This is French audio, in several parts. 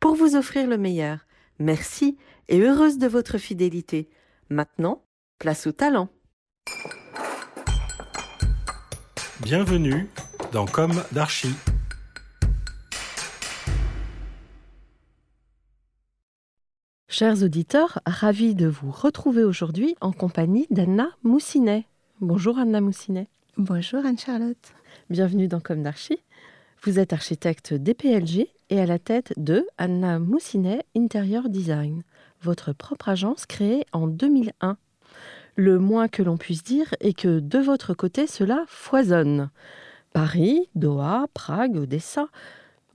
pour vous offrir le meilleur. Merci et heureuse de votre fidélité. Maintenant, place au talent. Bienvenue dans Comme d'Archie. Chers auditeurs, ravis de vous retrouver aujourd'hui en compagnie d'Anna Moussinet. Bonjour Anna Moussinet. Bonjour Anne-Charlotte. Bienvenue dans Comme d'Archie. Vous êtes architecte DPLG et à la tête de Anna Moussinet Interior Design, votre propre agence créée en 2001. Le moins que l'on puisse dire est que de votre côté, cela foisonne. Paris, Doha, Prague, Odessa,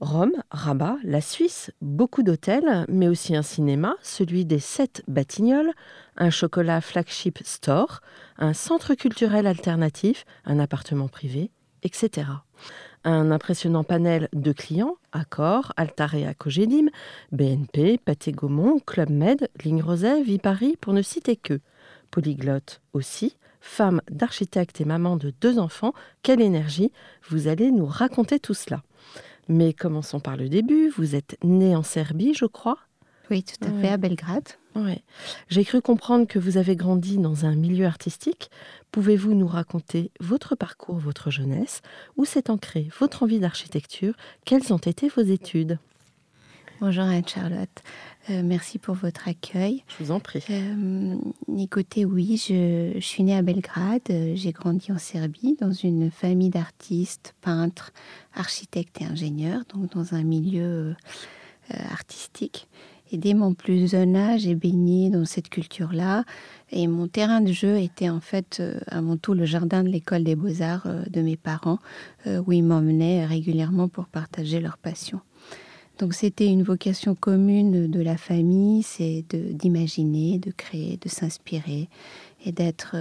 Rome, Rabat, la Suisse, beaucoup d'hôtels, mais aussi un cinéma, celui des sept Batignolles, un chocolat flagship store, un centre culturel alternatif, un appartement privé, etc. Un impressionnant panel de clients, Accor, Altarea Cogedim, BNP, Pathé Gaumont, Club Med, Ligne Roset, Paris, pour ne citer que. Polyglotte aussi, femme d'architecte et maman de deux enfants, quelle énergie Vous allez nous raconter tout cela. Mais commençons par le début. Vous êtes née en Serbie, je crois Oui, tout à fait, à Belgrade. Ouais. J'ai cru comprendre que vous avez grandi dans un milieu artistique. Pouvez-vous nous raconter votre parcours, votre jeunesse? Où s'est ancrée votre envie d'architecture? Quelles ont été vos études? Bonjour Anne-Charlotte. Euh, merci pour votre accueil. Je vous en prie. Euh, écoutez, oui, je, je, suis née à Belgrade. J'ai grandi en Serbie dans une famille d'artistes, peintres, architectes et ingénieurs, donc dans un milieu euh, artistique. Et dès mon plus jeune âge, j'ai baigné dans cette culture-là. Et mon terrain de jeu était en fait euh, avant tout le jardin de l'école des beaux-arts euh, de mes parents, euh, où ils m'emmenaient régulièrement pour partager leur passion. Donc c'était une vocation commune de la famille, c'est d'imaginer, de, créer, de s'inspirer et d'être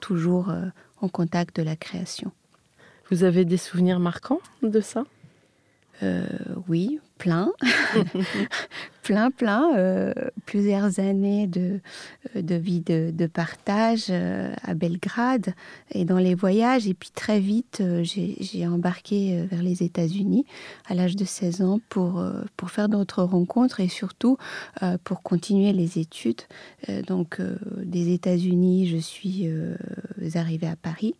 toujours en contact de la création. Vous avez des souvenirs marquants de ça? Euh, oui, plein, plein, plein, euh, plusieurs années de, euh, de vie de, de partage euh, à Belgrade et dans les voyages. Et puis très vite, j'ai embarqué vers les États-Unis à l'âge de 16 ans pour, pour faire d'autres rencontres et surtout pour continuer les études. donc des États-Unis, je suis arrivée à Paris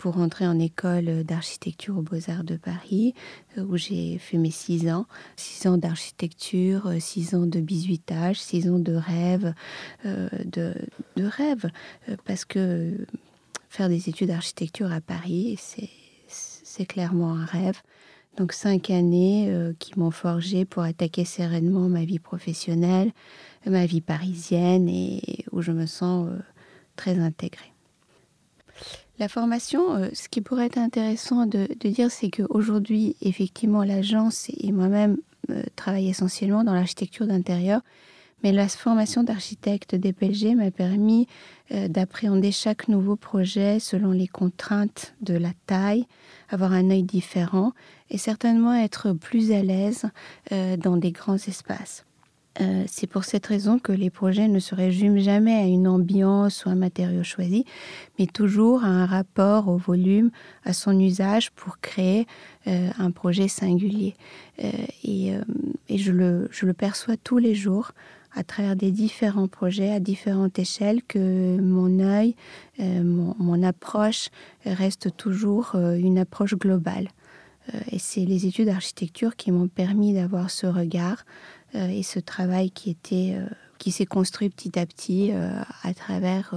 pour entrer en école d'architecture aux Beaux-Arts de Paris, où j'ai fait mes six ans. Six ans d'architecture, six ans de bisutage, six ans de rêve, euh, de, de rêve, parce que faire des études d'architecture à Paris, c'est clairement un rêve. Donc cinq années euh, qui m'ont forgé pour attaquer sereinement ma vie professionnelle, ma vie parisienne et où je me sens euh, très intégrée. La formation, euh, ce qui pourrait être intéressant de, dire, c'est qu'aujourd'hui, effectivement, l'agence et moi-même euh, essentiellement dans l'architecture d'intérieur, mais la formation d'architecte DPLG m'a permis euh, d'appréhender chaque nouveau projet selon les contraintes de la taille, avoir un œil différent et certainement être plus à l'aise euh, dans des grands espaces. Euh, c'est pour cette raison que les projets ne se résument jamais à une ambiance ou un matériau choisi, mais toujours à un rapport au volume, à son usage pour créer euh, un projet singulier. Euh, et, je, le, perçois tous les jours à travers des différents projets à différentes échelles que mon œil, mon, approche reste toujours une approche globale. et c'est les études d'architecture qui m'ont permis d'avoir ce regard et ce travail qui était qui s'est construit petit à petit à travers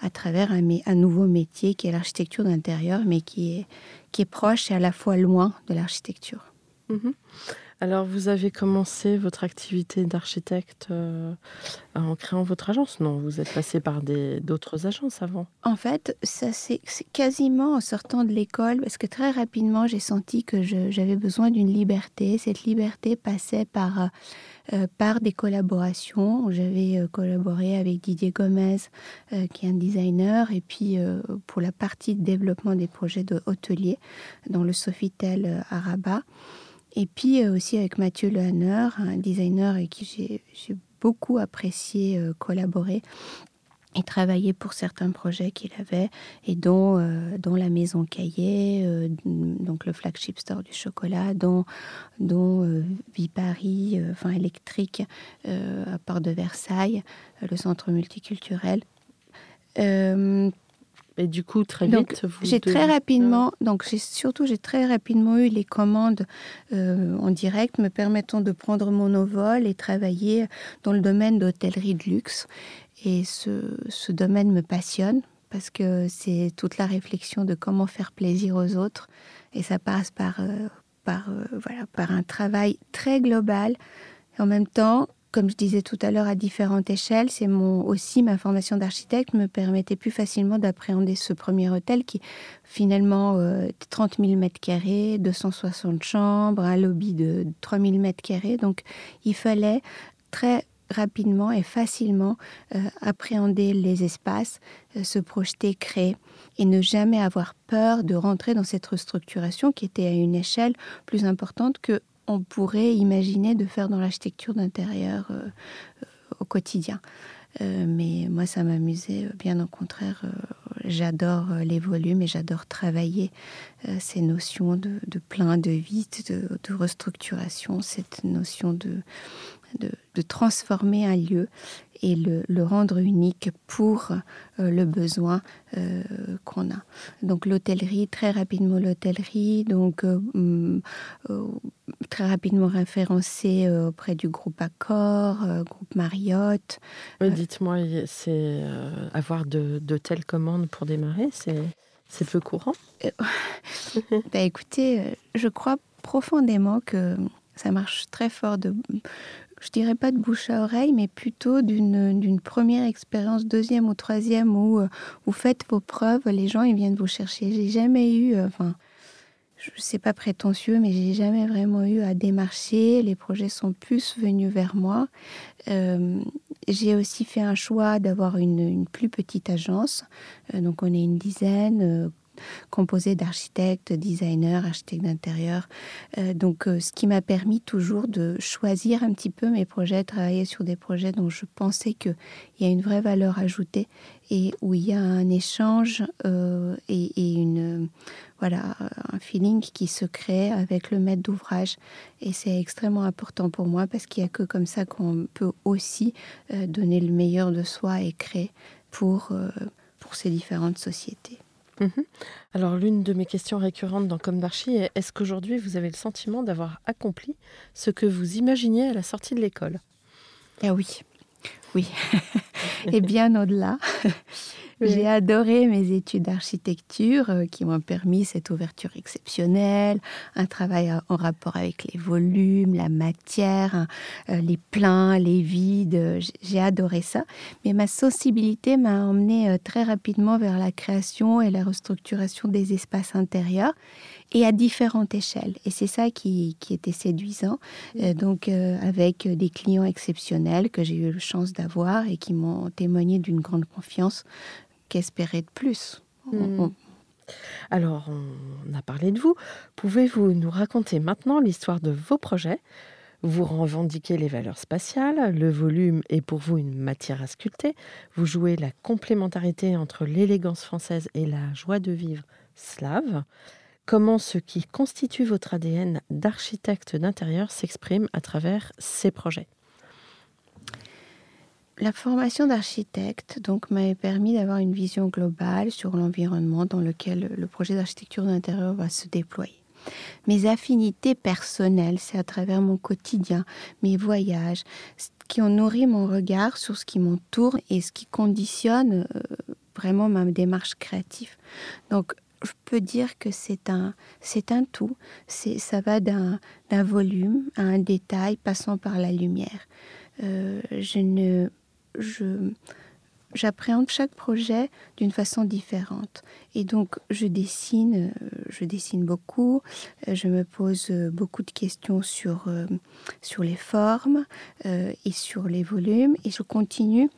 à travers un, un, nouveau métier qui est l'architecture d'intérieur, mais qui est, qui est proche et à la fois loin de l'architecture. Mhm. Alors, vous avez commencé votre activité d'architecte euh, en créant votre agence Non, vous êtes passé par d'autres agences avant En fait, c'est quasiment en sortant de l'école, parce que très rapidement, j'ai senti que j'avais besoin d'une liberté. Cette liberté passait par, euh, par des collaborations. J'avais euh, collaboré avec Didier Gomez, qui est un designer, et puis pour la partie développement des projets de hôtelier dans le Sofitel à Rabat. Et puis euh, aussi avec Mathieu Lehanner, un designer avec qui j'ai beaucoup apprécié euh, collaborer et travailler pour certains projets qu'il avait et dont, euh, dont la maison Cahier, donc le flagship store du chocolat, dont, dont Vipari, enfin électrique à Port de Versailles, le centre multiculturel. Et du coup, très vite, j'ai très rapidement, donc j'ai surtout j'ai très rapidement eu les commandes euh, en direct me permettant de prendre mon envol et travailler dans le domaine d'hôtellerie de luxe. Et ce, ce domaine me passionne parce que c'est toute la réflexion de comment faire plaisir aux autres et ça passe par euh, par euh, voilà par un travail très global et en même temps comme je disais tout à l'heure, à différentes échelles. C'est mon aussi ma formation d'architecte me permettait plus facilement d'appréhender ce premier hôtel qui finalement euh, 30 000 mètres carrés, 260 chambres, un lobby de 3 000 mètres carrés. Donc il fallait très rapidement et facilement euh, appréhender les espaces, euh, se projeter, créer et ne jamais avoir peur de rentrer dans cette restructuration qui était à une échelle plus importante que on pourrait imaginer de faire dans l'architecture d'intérieur euh, euh, au quotidien. Euh, mais moi, ça m'amusait, bien au contraire. j'adore les volumes et j'adore travailler ces notions de, plein, de vide, de, restructuration, cette notion de, de, transformer un lieu et le, rendre unique pour euh, le besoin euh, qu'on a. Donc l'hôtellerie, très rapidement l'hôtellerie, donc euh, mm, très rapidement référencé auprès du groupe Accor, groupe Marriott. Dites-moi, c'est avoir de, telles commandes pour démarrer, c'est peu courant? Bah, Écoutez, je crois profondément que ça marche très fort de je dirais pas de bouche à oreille, mais plutôt d'une première expérience, deuxième ou troisième, où euh, vous faites vos preuves, les gens ils viennent vous chercher. J'ai jamais eu, euh, enfin, je sais pas prétentieux, mais j'ai jamais vraiment eu à démarcher. Les projets sont plus venus vers moi. Euh, j'ai aussi fait un choix d'avoir une, une, plus petite agence, donc on est une dizaine composé d'architectes, designers, architectes d'intérieur. Euh, donc, euh, ce qui m'a permis toujours de choisir un petit peu mes projets, travailler sur des projets dont je pensais qu'il y a une vraie valeur ajoutée et où il y a un échange euh, et, une voilà un feeling qui se crée avec le maître d'ouvrage et c'est extrêmement important pour moi parce qu'il n'y a que comme ça qu'on peut aussi donner le meilleur de soi et créer pour pour ces différentes sociétés. Mhm. Alors l'une de mes questions récurrentes dans Comme est est-ce qu'aujourd'hui vous avez le sentiment d'avoir accompli ce que vous imaginiez à la sortie de l'école? Ah oui, oui, et bien au-delà. J'ai adoré mes études d'architecture euh, qui m'ont permis cette ouverture exceptionnelle, un travail en rapport avec les volumes, la matière, hein, euh, les pleins, les vides. J'ai adoré ça. Mais ma sensibilité m'a emmené euh, très rapidement vers la création et la restructuration des espaces intérieurs et à différentes échelles. Et c'est ça qui, qui, était séduisant. donc, avec des clients exceptionnels que j'ai eu la chance d'avoir et qui m'ont témoigné d'une grande confiance qu'espérer de plus hmm. Alors, on a parlé de vous. Pouvez-vous nous raconter maintenant l'histoire de vos projets? Vous revendiquez les valeurs spatiales, le volume est pour vous une matière à sculpter, vous jouez la complémentarité entre l'élégance française et la joie de vivre slave. Comment ce qui constitue votre ADN d'architecte d'intérieur s'exprime à travers ces projets? La formation d'architecte m'avait permis d'avoir une vision globale sur l'environnement dans lequel le projet d'architecture d'intérieur va se déployer. mes affinités personnelles, c'est à travers mon quotidien, mes voyages, qui ont nourri mon regard sur ce qui m'entoure et ce qui conditionne euh, vraiment ma démarche créative. Donc, je peux dire que c'est un, un tout. Ça va d'un, d'un volume à un détail passant par la lumière. Euh, je ne, j'appréhende chaque projet d'une façon différente. Et donc, je dessine, euh, je dessine beaucoup, euh, je me pose euh, beaucoup de questions sur, sur les formes et sur les volumes, et je continue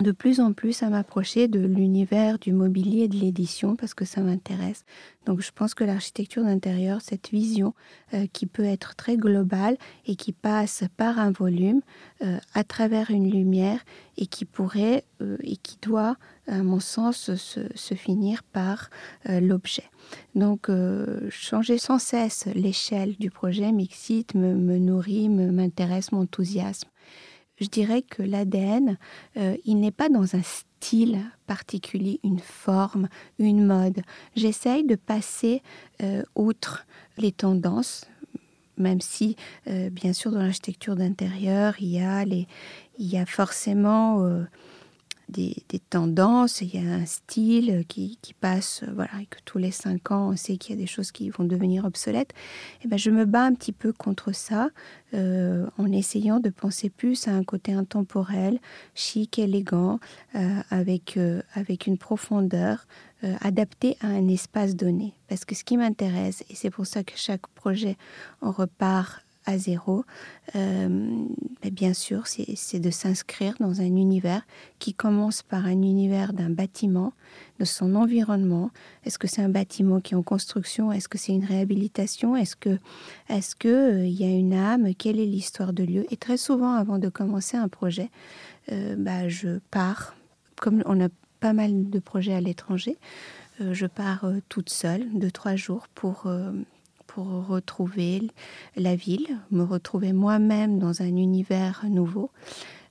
de plus en plus à m'approcher de l'univers du mobilier et de l'édition parce que ça m'intéresse. Donc je pense que l'architecture d'intérieur, cette vision euh, qui peut être très globale et qui passe par un volume euh, à travers une lumière et qui pourrait euh, et qui doit, à mon sens, se, finir par l'objet. Donc changer sans cesse l'échelle du projet m'excite, me, me nourrit, m'intéresse, m'enthousiasme je dirais que l'ADN, euh, il n'est pas dans un style particulier, une forme, une mode. J'essaye de passer euh, outre les tendances, même si, euh, bien sûr, dans l'architecture d'intérieur, il y a les, il y a forcément des, tendances, il y a un style qui, passe, voilà, et que tous les cinq ans, on sait qu'il y a des choses qui vont devenir obsolètes. Et eh ben, je me bats un petit peu contre ça euh, en essayant de penser plus à un côté intemporel, chic, élégant, euh, avec, euh, avec une profondeur adaptée à un espace donné. Parce que ce qui m'intéresse, et c'est pour ça que chaque projet, on repart zéro, euh, bien sûr, c'est de s'inscrire dans un univers qui commence par un univers d'un bâtiment, de son environnement. Est-ce que c'est un bâtiment qui est en construction? Est-ce que c'est une réhabilitation? Est-ce que est-ce que euh, il y a une âme? Quelle est l'histoire de lieu? Et très souvent, avant de commencer un projet, euh, bah, je pars. Comme on a pas mal de projets à l'étranger, je pars toute seule de trois jours pour pour retrouver la ville, me retrouver moi-même dans un univers nouveau.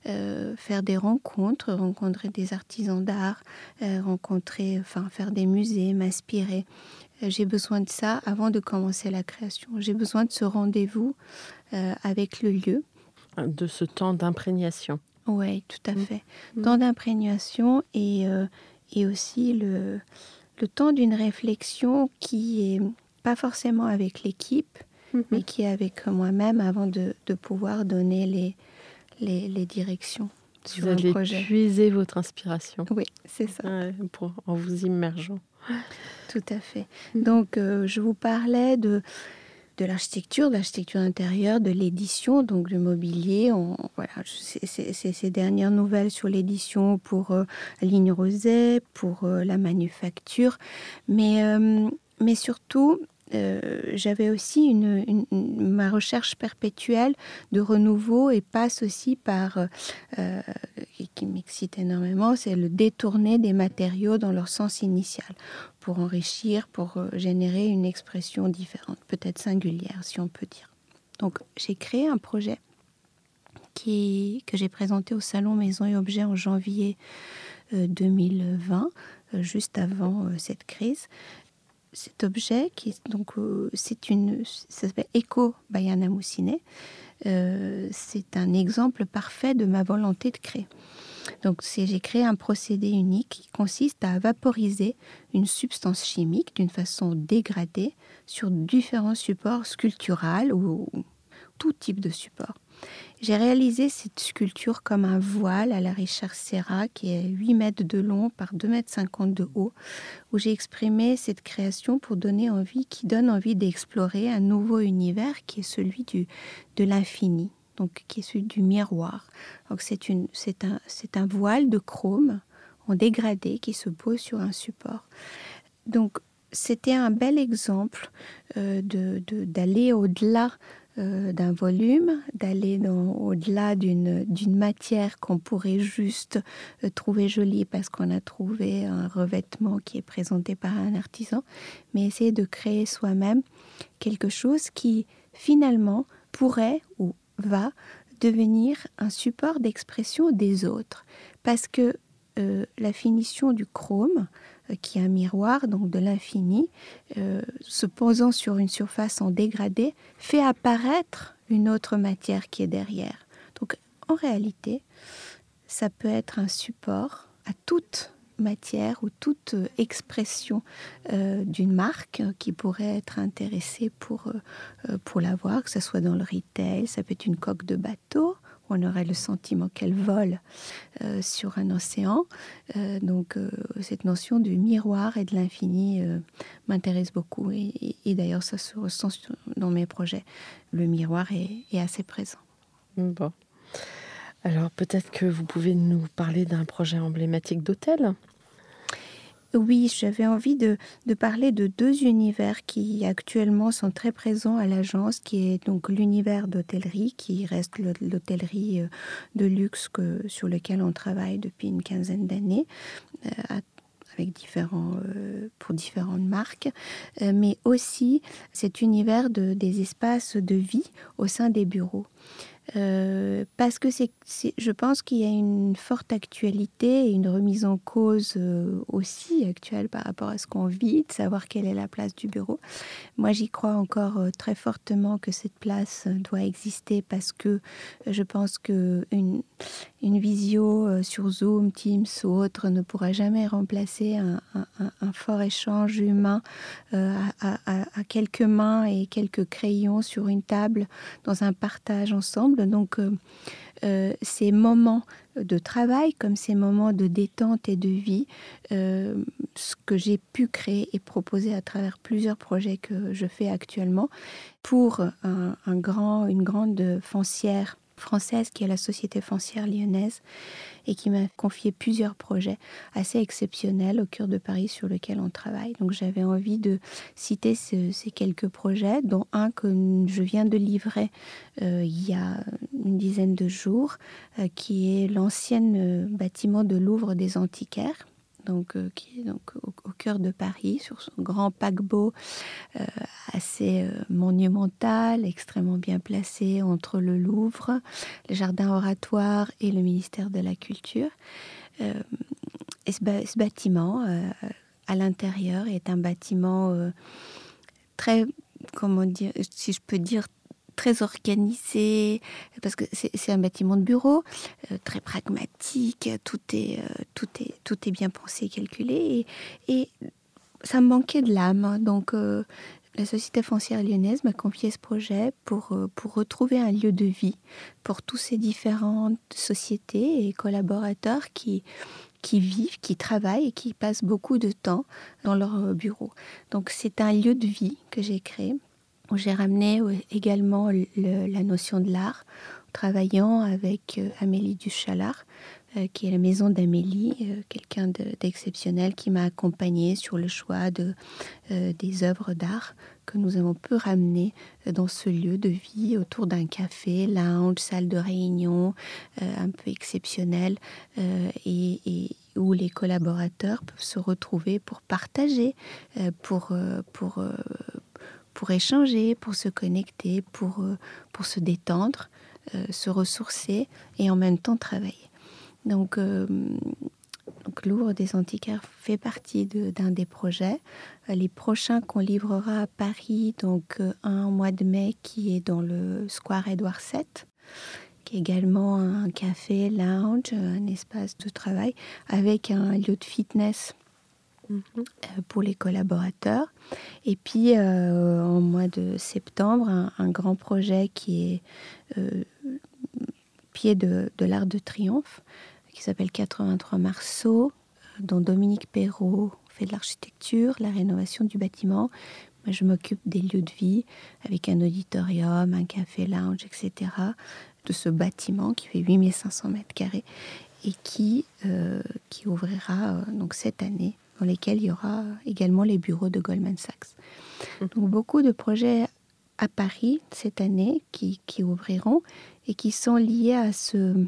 Euh, faire des rencontres, rencontrer des artisans d'art, euh, rencontrer, enfin faire des musées, m'inspirer. Euh, j'ai besoin de ça avant de commencer la création. J'ai besoin de ce rendez-vous avec le lieu. De ce temps d'imprégnation. Oui, tout à mmh. fait. Mmh. Temps d'imprégnation et, et aussi le, le temps d'une réflexion qui est pas forcément avec l'équipe, mhm. mais qui est avec moi-même avant de, pouvoir donner les, les, directions sur allez puiser votre inspiration. Oui, c'est ça. pour, en vous immergeant. Tout à fait. Mhm. Donc, euh, je vous parlais de, de l'architecture, de l'architecture intérieure, de l'édition, donc du mobilier. On, voilà, c'est ces dernières nouvelles sur l'édition pour euh, Ligne Roset, pour euh, la manufacture. Mais mais surtout, euh, j'avais aussi une, ma recherche perpétuelle de renouveau et passe aussi par, euh, qui m'excite énormément, c'est le détourner des matériaux dans leur sens initial pour enrichir, pour euh, générer une expression différente, peut-être singulière si on peut dire. Donc j'ai créé un projet qui, que j'ai présenté au Salon Maison et Objets en janvier 2020, juste avant cette crise, cet objet qui donc euh, c'est une ça s'appelle Eco Bayana Moussinet. Euh, c'est un exemple parfait de ma volonté de créer. Donc j'ai créé un procédé unique qui consiste à vaporiser une substance chimique d'une façon dégradée sur différents supports sculpturaux ou tout type de support. J'ai réalisé cette sculpture comme un voile à la Richard Serra qui est 8 mètres de long par 2 mètres 50 de haut, où j'ai exprimé cette création pour donner envie, qui donne envie d'explorer un nouveau univers qui est celui du, de l'infini, donc qui est celui du miroir. Donc c'est, une, c'est, un, c'est un voile de chrome en dégradé qui se pose sur un support. Donc c'était un bel exemple euh, de, d'aller au-delà euh, d'un volume, d'aller au-delà d'une matière qu'on pourrait juste euh, trouver jolie parce qu'on a trouvé un revêtement qui est présenté par un artisan, mais essayer de créer soi-même quelque chose qui finalement pourrait ou va devenir un support d'expression des autres. Parce que euh, la finition du chrome qui est un miroir, donc de l'infini, se posant sur une surface en dégradé, fait apparaître une autre matière qui est derrière. Donc en réalité, ça peut être un support à toute matière ou toute expression euh, d'une marque qui pourrait être intéressée pour, euh, pour l'avoir, que ce soit dans le retail, ça peut être une coque de bateau, on aurait le sentiment qu'elle vole euh, sur un océan. donc cette notion du miroir et de l'infini m'intéresse beaucoup et, d'ailleurs ça se ressent dans mes projets. Le miroir est, est assez présent. Bon. Alors peut-être que vous pouvez nous parler d'un projet emblématique d'hôtel oui, j'avais envie de, parler de deux univers qui actuellement sont très présents à l'agence, qui est donc l'univers d'hôtellerie, qui reste l'hôtellerie euh, de luxe sur lequel on travaille depuis une quinzaine d'années. Euh, avec différents, euh, pour différentes marques, mais aussi cet univers de, des espaces de vie au sein des bureaux. Euh, parce que c'est, je pense qu'il y a une forte actualité et une remise en cause euh, aussi actuelle par rapport à ce qu'on vit, de savoir quelle est la place du bureau. Moi, j'y crois encore euh, très fortement que cette place doit exister parce que je pense que une, une visio sur Zoom, Teams ou autre ne pourra jamais remplacer un, fort échange humain à, à quelques mains et quelques crayons sur une table dans un partage ensemble donc, euh, euh, ces moments de travail comme ces moments de détente et de vie, euh, ce que j'ai pu créer et proposer à travers plusieurs projets que je fais actuellement pour un grand, une grande foncière française qui est la Société foncière lyonnaise et qui m'a confié plusieurs projets assez exceptionnels au cœur de Paris sur lesquels on travaille. Donc j'avais envie de citer ces quelques projets, dont un que je viens de livrer euh, il y a une dizaine de jours, euh, qui est l'ancien euh, bâtiment de Louvre des Antiquaires donc, euh, qui est donc au, cœur de Paris, sur son grand paquebot euh, assez euh, monumental, extrêmement bien placé entre le Louvre, le jardin oratoire et le ministère de la Culture. et ce, bâtiment, à l'intérieur, est un bâtiment très, comment dire, si je peux dire, très organisé, parce que c'est un bâtiment de bureau, euh, très pragmatique, tout est, euh, tout, est, tout est bien pensé, calculé, et, et ça me manquait de l'âme. Donc, euh, la Société foncière lyonnaise m'a confié ce projet pour, pour retrouver un lieu de vie pour tous ces différentes sociétés et collaborateurs qui, qui vivent, qui travaillent et qui passent beaucoup de temps dans leur bureau. Donc c'est un lieu de vie que j'ai créé j'ai ramené également la notion de l'art, travaillant avec euh, Amélie Duchalard, euh, qui est la maison d'Amélie, euh, quelqu'un d'exceptionnel qui m'a accompagnée sur le choix de, des œuvres d'art que nous avons pu ramener dans ce lieu de vie autour d'un café, lounge, salle de réunion un peu exceptionnel et, et, où les collaborateurs peuvent se retrouver pour partager, pour, pour, pour échanger, pour se connecter, pour, euh, pour se détendre, euh, se ressourcer et en même temps travailler. Donc, euh, Louvre des Antiquaires fait partie d'un des projets. Les prochains qu'on livrera à Paris, donc un mois de mai qui est dans le Square Édouard VII, qui est également un café, lounge, un espace de travail avec un lieu de fitness pour les collaborateurs. Et puis, euh, en mois de septembre, un, grand projet qui est euh, pied de, de l'Art de Triomphe, qui s'appelle 83 Marceau, dont Dominique Perrault fait de l'architecture, la rénovation du bâtiment. Moi, je m'occupe des lieux de vie avec un auditorium, un café lounge, etc. de ce bâtiment qui fait 8500 mètres carrés et qui, qui ouvrira donc cette année dans lesquels il y aura également les bureaux de Goldman Sachs. Mhm. Donc beaucoup de projets à Paris cette année qui, qui ouvriront et qui sont liés à ce,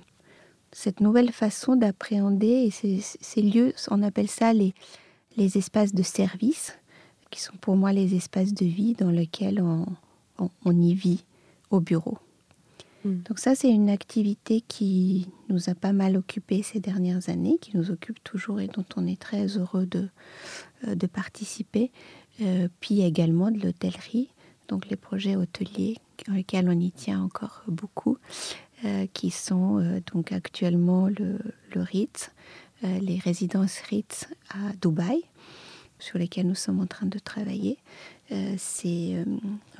cette nouvelle façon d'appréhender ces, ces, lieux, on appelle ça les, les espaces de service, qui sont pour moi les espaces de vie dans lesquels on, on, y vit au bureau. Mm. Donc ça, c'est une activité qui nous a pas mal occupé ces dernières années, qui nous occupe toujours et dont on est très heureux de, euh, de participer. Euh, puis également de l'hôtellerie, donc les projets hôteliers dans lesquels on y tient encore beaucoup, euh, qui sont donc actuellement le, le Ritz, les résidences Ritz à Dubaï, sur lesquelles nous sommes en train de travailler. Euh, c'est euh,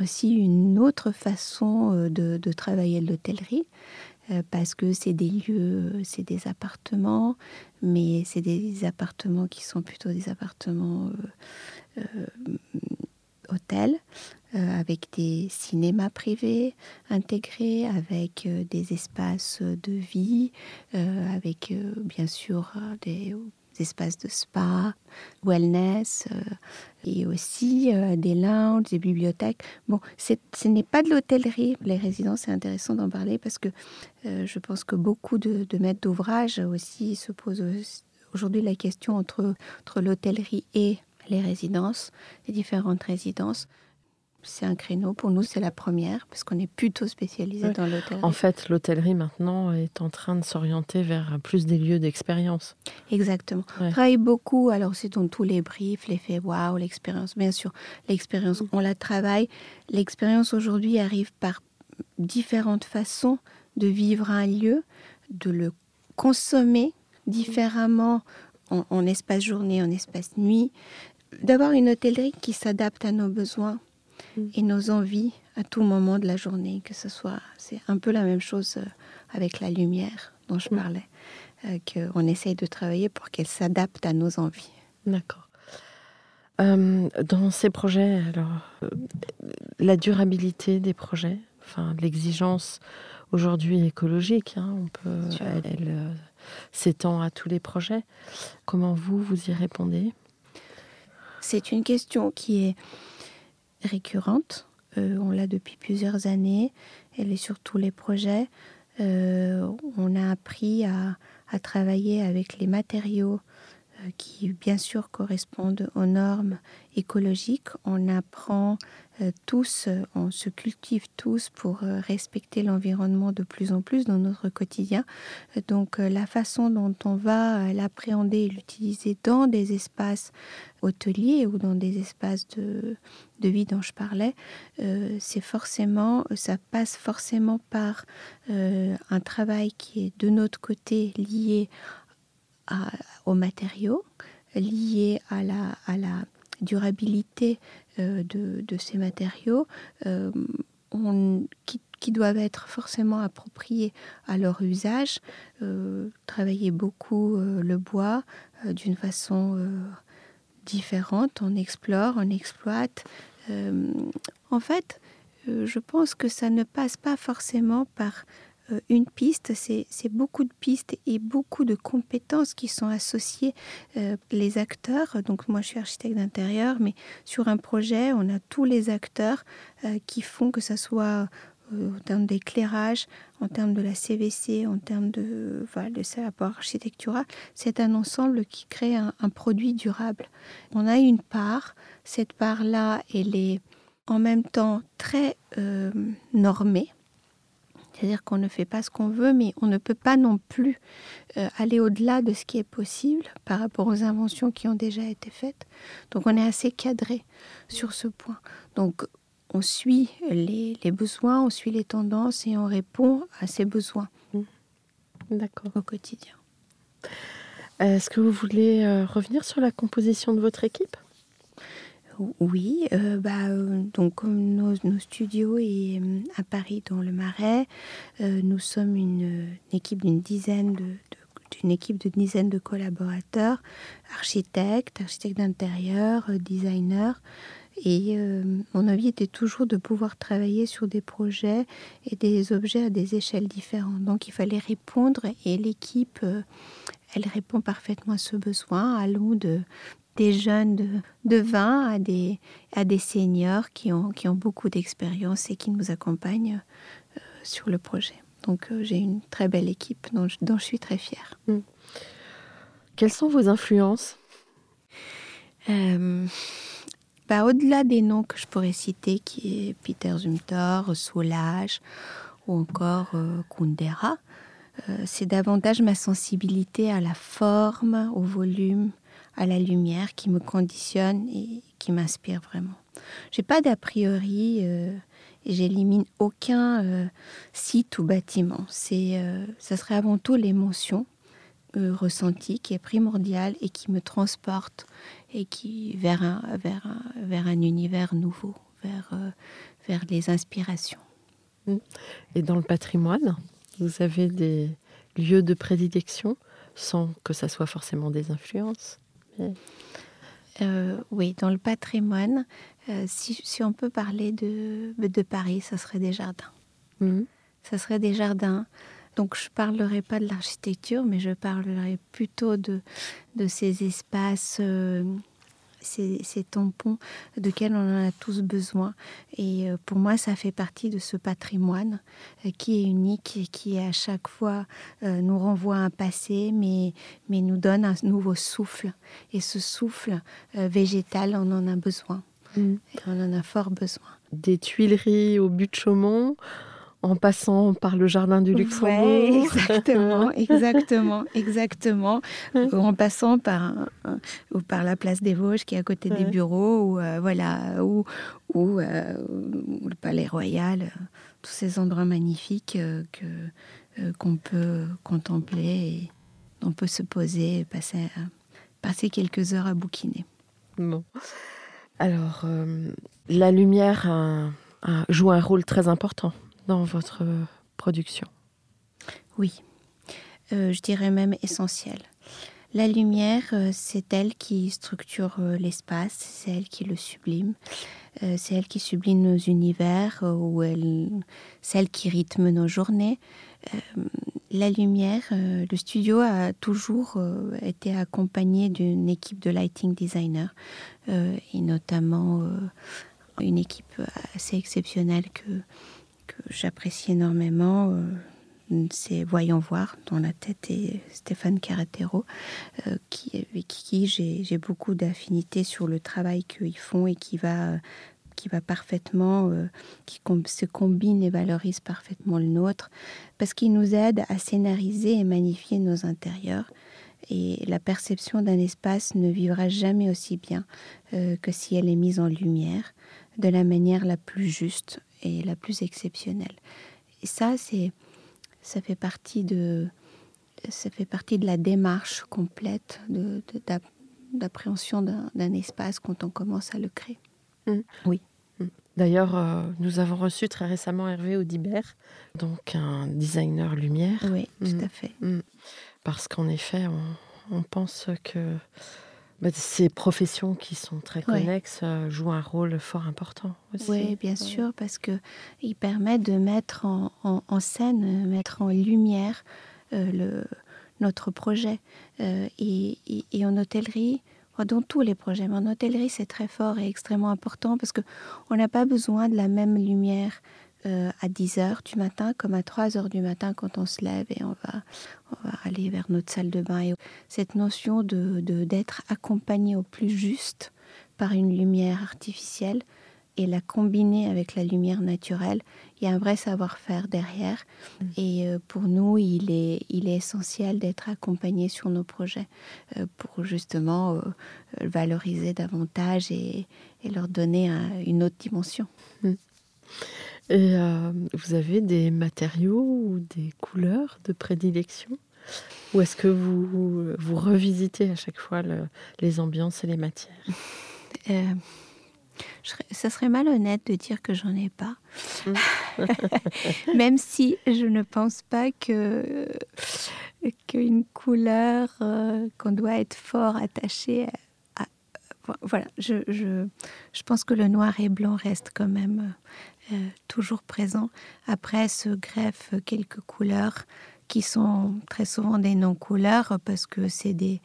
aussi une autre façon euh, de, travailler l'hôtellerie parce que c'est des lieux, c'est des appartements, mais c'est des appartements qui sont plutôt des appartements hôtels, avec des cinémas privés intégrés, avec des espaces de vie, avec bien sûr des espaces de spa, wellness, euh, et aussi euh, des lounges, des bibliothèques. Bon, ce n'est pas de l'hôtellerie. Les résidences, c'est intéressant d'en parler parce que euh, je pense que beaucoup de, maîtres d'ouvrage aussi se posent aujourd'hui la question entre, entre l'hôtellerie et les résidences, les différentes résidences c'est un créneau. Pour nous, c'est la première, parce qu'on est plutôt spécialisé dans l'hôtellerie. En fait, l'hôtellerie maintenant est en train de s'orienter vers plus des lieux d'expérience. Exactement. On travaille beaucoup, alors c'est dans tous les briefs, l'effet waouh, l'expérience. Bien sûr, l'expérience, on la travaille. L'expérience aujourd'hui arrive par différentes façons de vivre un lieu, de le consommer différemment en, en espace journée, en espace nuit, d'avoir une hôtellerie qui s'adapte à nos besoins Mm. Et nos envies à tout moment de la journée, que ce soit, c'est un peu la même chose euh, avec la lumière dont je mm. parlais, euh, qu'on essaye de travailler pour qu'elle s'adapte à nos envies. D'accord. Euh, dans ces projets, alors, la durabilité des projets, enfin l'exigence aujourd'hui écologique, hein, on peut, elle s'étend à tous les projets. Comment vous vous y répondez? C'est une question qui est récurrente. Euh, on l'a depuis plusieurs années. Elle est sur tous les projets. Euh, on a appris à, travailler avec les matériaux euh, qui, bien sûr, correspondent aux normes écologiques. On apprend tous, on se cultive tous pour respecter l'environnement de plus en plus dans notre quotidien. Donc, la façon dont on va l'appréhender et l'utiliser dans des espaces hôteliers ou dans des espaces de, de vie dont je parlais, euh, c'est forcément, ça passe forcément par euh, un travail qui est de notre côté lié aux matériaux, lié à la, à la durabilité euh, de, de, ces matériaux, on, qui, qui, doivent être forcément appropriés à leur usage, travailler beaucoup le bois d'une façon différente, on explore, on exploite, euh, en fait, euh, je pense que ça ne passe pas forcément par euh, une piste, c'est beaucoup de pistes et beaucoup de compétences qui sont associées les acteurs. Donc moi je suis architecte d'intérieur, mais sur un projet, on a tous les acteurs qui font que ça soit en termes d'éclairage, en termes de la CVC, en termes de, voilà, de ce rapport architectural. C'est un ensemble qui crée un, produit durable. On a une part, cette part-là, elle est en même temps très euh, normée. C'est-à-dire qu'on ne fait pas ce qu'on veut, mais on ne peut pas non plus euh, aller au-delà de ce qui est possible par rapport aux inventions qui ont déjà été faites. Donc on est assez cadré sur ce point. Donc on suit les, besoins, on suit les tendances et on répond à ces besoins mmh. D'accord. au quotidien. Est-ce que vous voulez euh, revenir sur la composition de votre équipe? Oui, euh, bah, euh, donc nos, studios est à Paris dans le Marais, nous sommes une, équipe d'une dizaine de, équipe dizaines de collaborateurs, architectes, architectes d'intérieur, designers, et euh, mon avis était toujours de pouvoir travailler sur des projets et des objets à des échelles différentes. Donc il fallait répondre et l'équipe, euh, elle répond parfaitement à ce besoin. Allons de, des jeunes de, de 20 à des, à des seniors qui ont, qui ont beaucoup d'expérience et qui nous accompagnent euh, sur le projet. Donc j'ai une très belle équipe dont je, dont je suis très fière. Hmm. Quelles sont vos influences? Bah, au-delà des noms que je pourrais citer, qui est Peter Zumthor, Soulage, ou encore Kundera. c'est davantage ma sensibilité à la forme, au volume, à la lumière qui me conditionne et qui m'inspire vraiment. J'ai pas d'a priori et j'élimine aucun site ou bâtiment. C'est, ça serait avant tout l'émotion euh, ressenti qui est primordial et qui me transporte et qui vers un, vers un, vers un univers nouveau, vers, euh, vers les inspirations. Mmh. Et dans le patrimoine, vous avez des lieux de prédilection sans que ça soit forcément des influences? Euh, Oui, dans le patrimoine, si, si, on peut parler de, de Paris, ça serait des jardins. Mmh. Ça serait des jardins donc je ne parlerai pas de l'architecture, mais je parlerai plutôt de, de ces espaces, euh, ces, ces, tampons de on en a tous besoin. Et euh, pour moi, ça fait partie de ce patrimoine euh, qui est unique et qui à chaque fois nous renvoie à un passé, mais, mais nous donne un nouveau souffle. Et ce souffle végétal, on en a besoin. Mm. On en a fort besoin. Des Tuileries au but de Chaumont en passant par le jardin du Luxembourg. exactement, exactement, exactement. en passant par, ou par la place des Vosges qui est à côté des bureaux, ou euh, voilà, ou, ou, euh, le Palais Royal, tous ces endroits magnifiques euh, que qu'on peut contempler et on peut se poser et passer, passer quelques heures à bouquiner. Bon. Alors, la lumière joue un rôle très important dans votre production Oui, euh, je dirais même essentiel. La lumière, euh, c'est elle qui structure euh, l'espace, c'est elle qui le sublime, c'est elle qui sublime nos univers, ou elle, c'est elle qui rythme nos journées. la lumière, le studio a toujours été accompagné d'une équipe de lighting designers, et notamment une équipe assez exceptionnelle que j'apprécie énormément, euh, c'est Voyons voir, dont la tête est Stéphane Caratero, euh, qui, avec qui j'ai beaucoup d'affinités sur le travail qu'ils font et qui va qui va parfaitement, euh, qui se combine et valorise parfaitement le nôtre, parce qu'il nous aide à scénariser et magnifier nos intérieurs. Et la perception d'un espace ne vivra jamais aussi bien que si elle est mise en lumière de la manière la plus juste et la plus exceptionnelle. Et ça, c'est, ça fait partie de, ça fait partie de la démarche complète de, d'appréhension d'un, espace quand on commence à le créer. Mmh. Oui. Mmh. D'ailleurs, euh, nous avons reçu très récemment Hervé Audibert, donc un designer lumière. Oui, tout à mmh. fait. Parce qu'en effet, on, on pense que ces professions qui sont très connexes euh, jouent un rôle fort important aussi. Oui, bien sûr, parce qu'ils permettent de mettre en, scène, mettre en lumière euh, le, notre projet. Euh, et, en hôtellerie, dans tous les projets, mais en hôtellerie, c'est très fort et extrêmement important parce qu'on n'a pas besoin de la même lumière euh, à 10 heures du matin comme à 3 heures du matin quand on se lève et on va, on va aller vers notre salle de bain. Et cette notion de, d'être accompagné au plus juste par une lumière artificielle et la combiner avec la lumière naturelle, il y a un vrai savoir-faire derrière. Mm. Et euh, pour nous, il est, il est essentiel d'être accompagné sur nos projets euh, pour justement valoriser davantage et, et leur donner une autre dimension. Mm. Et euh, vous avez des matériaux ou des couleurs de prédilection? Ou est-ce que vous, vous revisitez à chaque fois les ambiances et les matières? Euh, Ça serait malhonnête de dire que j'en ai pas. Mmh. Même si je ne pense pas que qu'une couleur euh, qu'on doit être fort attaché à, voilà, je, je, je, pense que le noir et blanc reste quand même euh, toujours présent. Après se greffent quelques couleurs qui sont très souvent des non-couleurs parce que c'est des,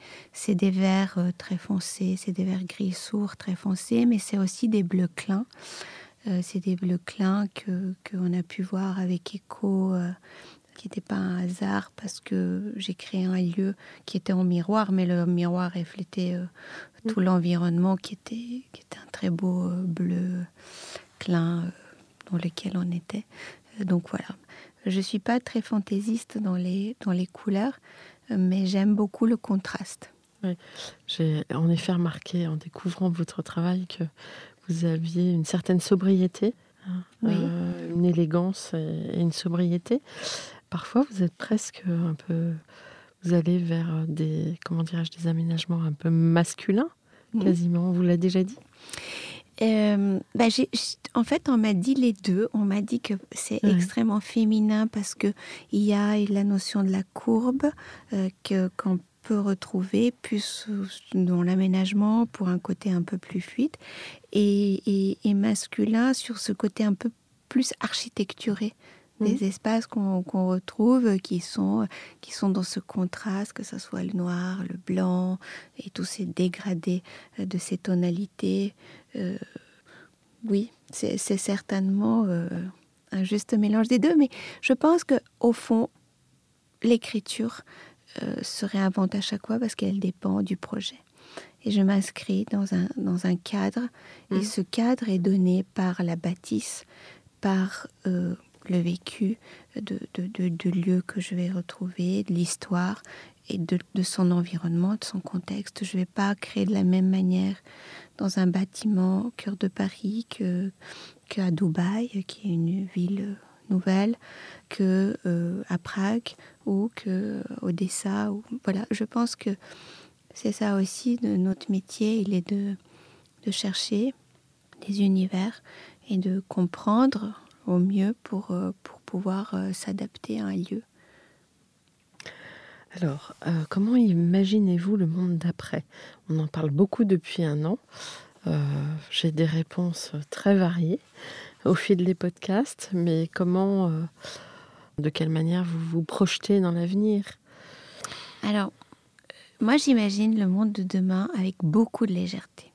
des verts euh, très foncés, c'est des verts gris sourds très foncés, mais c'est aussi des bleus clins. Euh, c'est des bleus clins que qu'on a pu voir avec Echo, qui n'était pas un hasard parce que j'ai créé un lieu qui était en miroir, mais le miroir reflétait tout l'environnement qui était, qui était un très beau bleu clin dans lequel on était. Euh, donc voilà. Je suis pas très fantaisiste dans les, dans les couleurs, mais j'aime beaucoup le contraste. J'ai en effet remarqué en découvrant votre travail que vous aviez une certaine sobriété, hein, euh, une élégance et une sobriété. Parfois, vous êtes presque un peu, vous allez vers des, comment dirais-je, des aménagements un peu masculins, quasiment. On vous l'a déjà dit? Euh, bah, en fait, on m'a dit les deux. On m'a dit que c'est extrêmement féminin parce que il y a la notion de la courbe euh, que qu'on peut retrouver plus dans l'aménagement pour un côté un peu plus fluide et, et, masculin sur ce côté un peu plus architecturé des mmh. espaces qu'on retrouve qui sont, qui sont dans ce contraste, que ce soit le noir, le blanc et tous ces dégradés euh, de ces tonalités. Euh, oui, c'est certainement euh, un juste mélange des deux, mais je pense que au fond, l'écriture serait un à chaque fois parce qu'elle dépend du projet. Et je m'inscris dans un, dans un cadre, et mmh. ce cadre est donné par la bâtisse, par le vécu de, de, lieux que je vais retrouver, de l'histoire et de, son environnement, de son contexte. Je ne vais pas créer de la même manière dans un bâtiment au cœur de Paris que qu'à Dubaï, qui est une ville nouvelle, que euh, à Prague ou que Odessa. Ou, voilà, je pense que c'est ça aussi de notre métier, il est de, de chercher des univers et de comprendre au mieux pour, euh, pour pouvoir euh, s'adapter à un lieu. Alors, euh, comment imaginez-vous le monde d'après? On en parle beaucoup depuis un an. J'ai des réponses très variées au fil des podcasts, mais comment, de quelle manière vous vous projetez dans l'avenir? Alors, moi j'imagine le monde de demain avec beaucoup de légèreté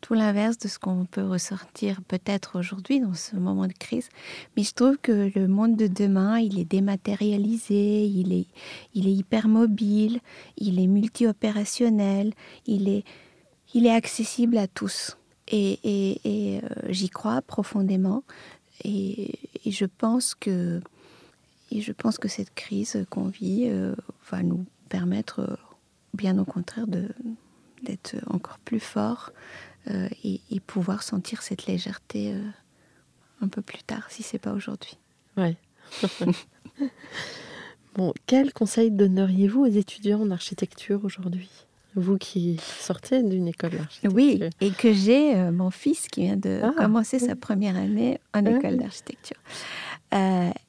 tout l'inverse de ce qu'on peut ressortir peut-être aujourd'hui dans ce moment de crise. Mais je trouve que le monde de demain, il est dématérialisé, il est, il est hyper mobile, il est multi-opérationnel, il est, il est accessible à tous. Et, et, euh, j'y crois profondément. Et, et, je pense que, et je pense que cette crise qu'on vit euh, va nous permettre, euh, bien au contraire, d'être encore plus fort euh, et, pouvoir sentir cette légèreté euh, un peu plus tard, si c'est pas aujourd'hui. Ouais. bon, quel conseil donneriez-vous aux étudiants en architecture aujourd'hui? Vous qui sortez d'une école d'architecture. Oui, et que j'ai euh, mon fils qui vient de ah. commencer sa première année en école d'architecture.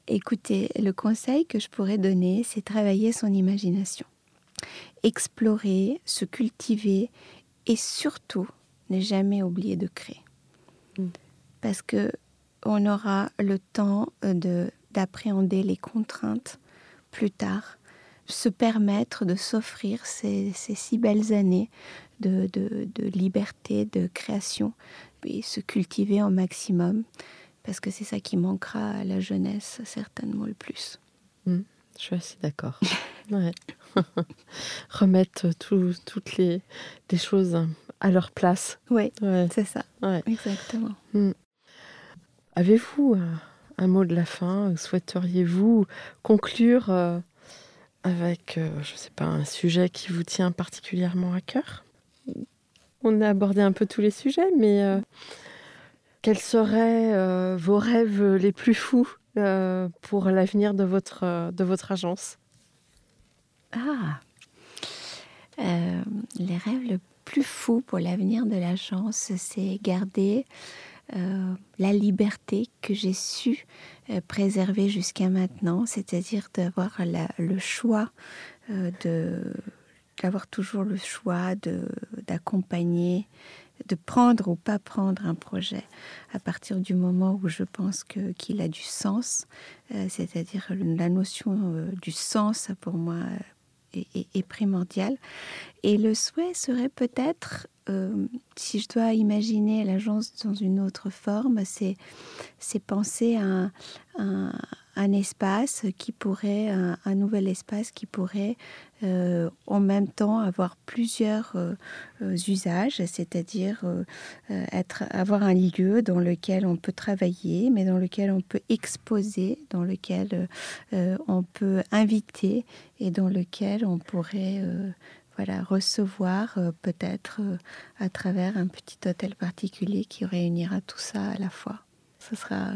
écoutez, le conseil que je pourrais donner, c'est travailler son imagination, explorer, se cultiver et surtout ne jamais oublier de créer. Mm. Parce que on aura le temps euh, de d'appréhender les contraintes plus tard, se permettre de s'offrir ces, ces, si belles années de, de, de, liberté, de création, et se cultiver au maximum, parce que c'est ça qui manquera à la jeunesse certainement le plus. Mm. Je suis assez d'accord. Ouais. Remettre toutes les, les, choses à leur place. Oui, c'est ça. Exactement. Hmm. Avez-vous un, mot de la fin? Souhaiteriez-vous conclure euh, avec, euh, je ne sais pas, un sujet qui vous tient particulièrement à cœur? On a abordé un peu tous les sujets, mais euh, quels seraient vos rêves les plus fous? Pour l'avenir de votre, de votre agence. Ah. Les rêves le plus fou pour l'avenir de l'agence, c'est garder euh, la liberté que j'ai su euh, préserver jusqu'à maintenant, c'est-à-dire d'avoir le choix euh, de d'avoir toujours le choix d'accompagner, de prendre ou pas prendre un projet à partir du moment où je pense que qu'il a du sens, c'est-à-dire la notion du sens pour moi est, primordial. Et le souhait serait peut-être, euh, si je dois imaginer l'agence dans une autre forme, c'est, penser à un espace qui pourrait, un, nouvel espace qui pourrait euh, en même temps avoir plusieurs euh, usages, c'est-à-dire être, avoir un lieu dans lequel on peut travailler, mais dans lequel on peut exposer, dans lequel on peut inviter et dans lequel on pourrait voilà, recevoir peut-être à travers un petit hôtel particulier qui réunira tout ça à la fois. Ce sera,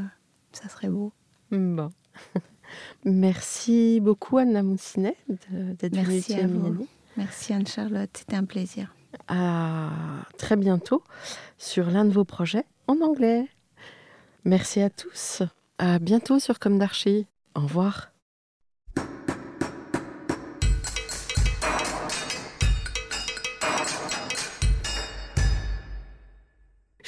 ça serait beau. Bon. Merci beaucoup Anna Moussinet d'être venue Merci à. Merci Anne-Charlotte, c'était un plaisir. À très bientôt sur l'un de vos projets en anglais. Merci à tous. À bientôt sur Comme d'Archie. Au revoir.